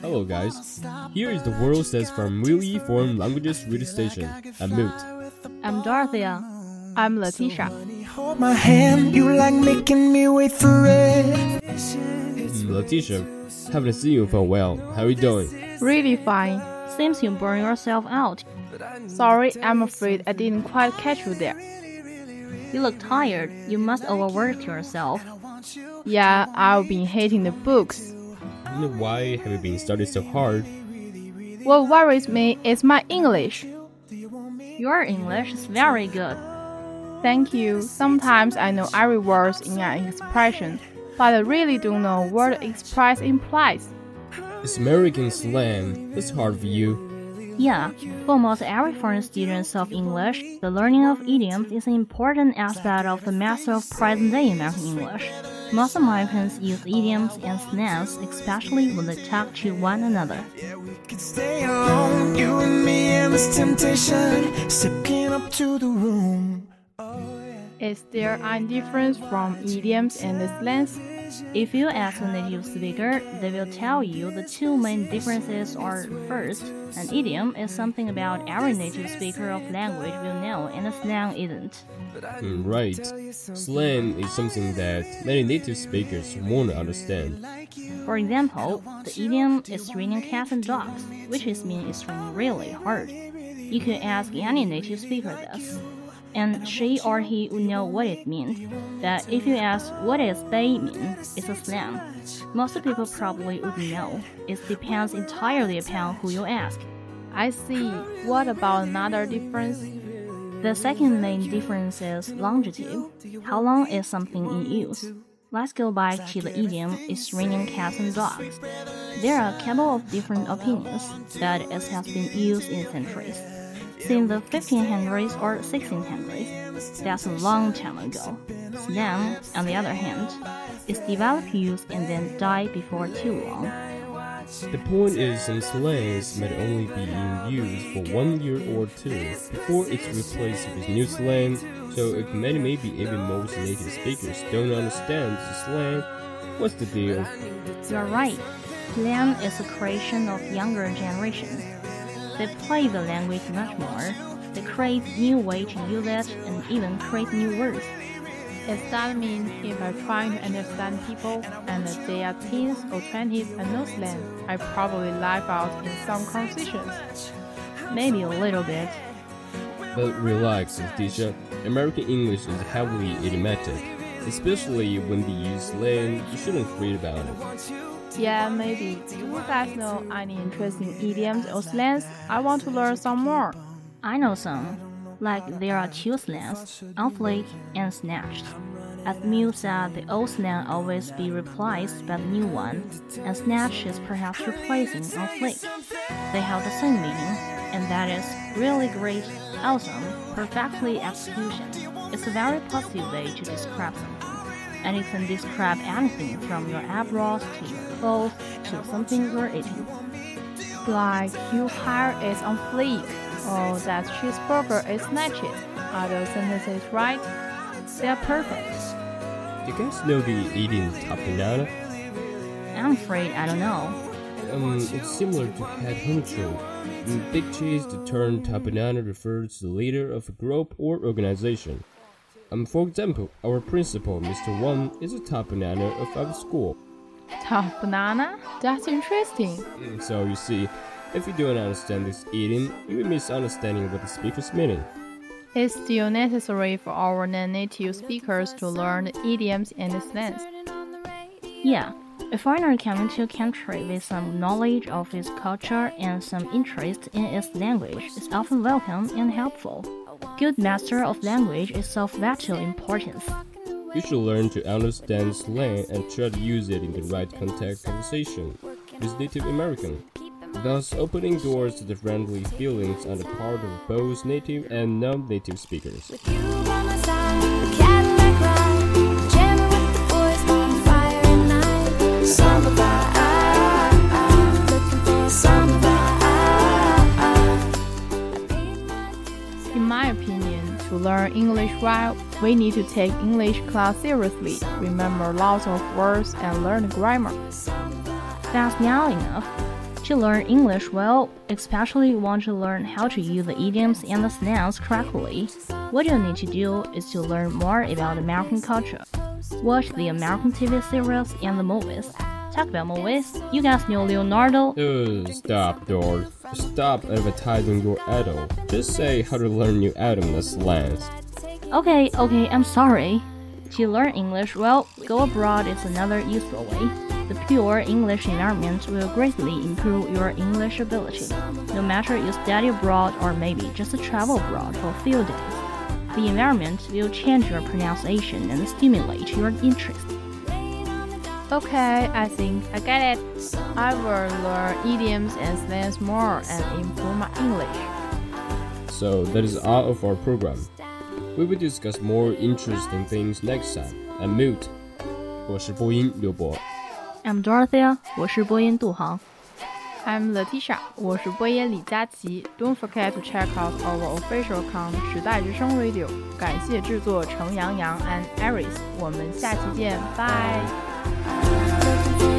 Hello guys, here is the world says from Really Foreign Languages Radio Station. I'm Moot. I'm Dorothea. I'm Letitia. Hold my hand, you like making me wait for it. Mm, Letitia, haven't seen you for a while. How are you doing? Really fine. Seems you burn yourself out. Sorry, I'm afraid I didn't quite catch you there. You look tired. You must overwork yourself. Yeah, I've been hating the books. Why have you been studying so hard? What worries me is my English. Your English is very good. Thank you. Sometimes I know every word in an expression, but I really don't know what the express implies. It's American slang. It's hard for you. Yeah, for most every foreign student of English, the learning of idioms is an important aspect of the master of present-day American English. Most Americans use idioms and slangs, especially when they talk to one another. Could stay alone, you and me and this temptation. Stepping up to the room. Oh, is there any difference from idioms and slangs? If you ask a native speaker, they will tell you the two main differences are first, an idiom is something about every native speaker of language will know, and a slang isn't. Mm, right. Slang is something that many native speakers won't understand. For example, the idiom is raining cats and dogs, which is mean it's raining really hard. You can ask any native speaker this, and she or he would know what it means. But if you ask what does they mean, it's a slang. Most people probably wouldn't know. It depends entirely upon who you ask. I see. What about another difference? The second main difference is longitude. How long is something in use? Let's go back to the idiom it's raining cats and dogs. There are a couple of different opinions, but it has been used in centuries. Since the 1500s or 1600s, that's a long time ago. Slang, on the other hand, is developed use and then die before too long. The point is some slangs might only be in use for one year or two before it's replaced with new slang, so if many maybe even most native speakers don't understand the slang, what's the deal? You're right. Slang is a creation of younger generations. They play the language much more. They create new way to use it and even create new words. Does that mean if I'm trying to understand people and they are teens or twenties and no slang, I probably laugh out in some conversations? Maybe a little bit. But relax, Tisha. American English is heavily idiomatic. Especially when they use slang, you shouldn't read about it. Yeah, maybe. Do you guys know any interesting idioms or slangs? I want to learn some more. I know some. Like there are two slangs, fleek and snatched. As Mew said, the old slang always be replaced by the new one, and snatch is perhaps replacing fleek. They have the same meaning, and that is really great, awesome, perfectly execution. It's a very positive way to describe something, and it can describe anything from your eyebrows to your clothes to something you're eating. Like your hair is on fleek or that cheeseburger is snatched. Are those sentences right? They are perfect. Do you guys know the top banana? I'm afraid I don't know. Um, it's similar to head honcho. In Big Cheese, the term top banana refers to the leader of a group or organization. Um, for example, our principal, Mr. Wang, is a top banana of our school. Top banana? That's interesting. Mm, So you see, if you don't understand this idiom, you will misunderstanding what the speaker's meaning. It's still necessary for our non-native speakers to learn the idioms and the slangs. Yeah, a foreigner coming to a country with some knowledge of its culture and some interest in its language is often welcome and helpful. Good master of language is of vital importance. You should learn to understand slang and try to use it in the right context conversation with Native American, thus opening doors to the friendly feelings on the part of both native and non-native speakers. In my opinion, to learn English well, we need to take English class seriously, remember lots of words, and learn grammar. That's not enough. To learn English well, especially want to learn how to use the idioms and the slangs correctly, what you need to do is to learn more about American culture. Watch the American TV series and the movies. Talk about movies. You guys know Leonardo. Uh, stop, Dorf. Stop advertising your idol. Just say how to learn new and slangs. Okay, okay, I'm sorry. To learn English well, go abroad is another useful way. The pure English environment will greatly improve your English ability. No matter you study abroad or maybe just travel abroad for a few days, the environment will change your pronunciation and stimulate your interest. Okay, I think I get it. I will learn idioms and slangs more and improve my English. So that is all of our program. We will discuss more interesting things next time. I'm Mute. 我是播音刘博。 I'm Dorothea，我是播音杜航。 I'm Letitia，我是播音李佳琦。Don't forget to check out our official account 时代之声 Radio。感谢制作程阳阳 and Aris。我们下期见，拜。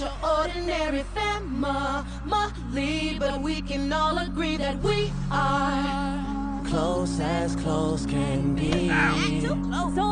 Not ordinary family, but we can all agree that we are close as close can be. Too close. So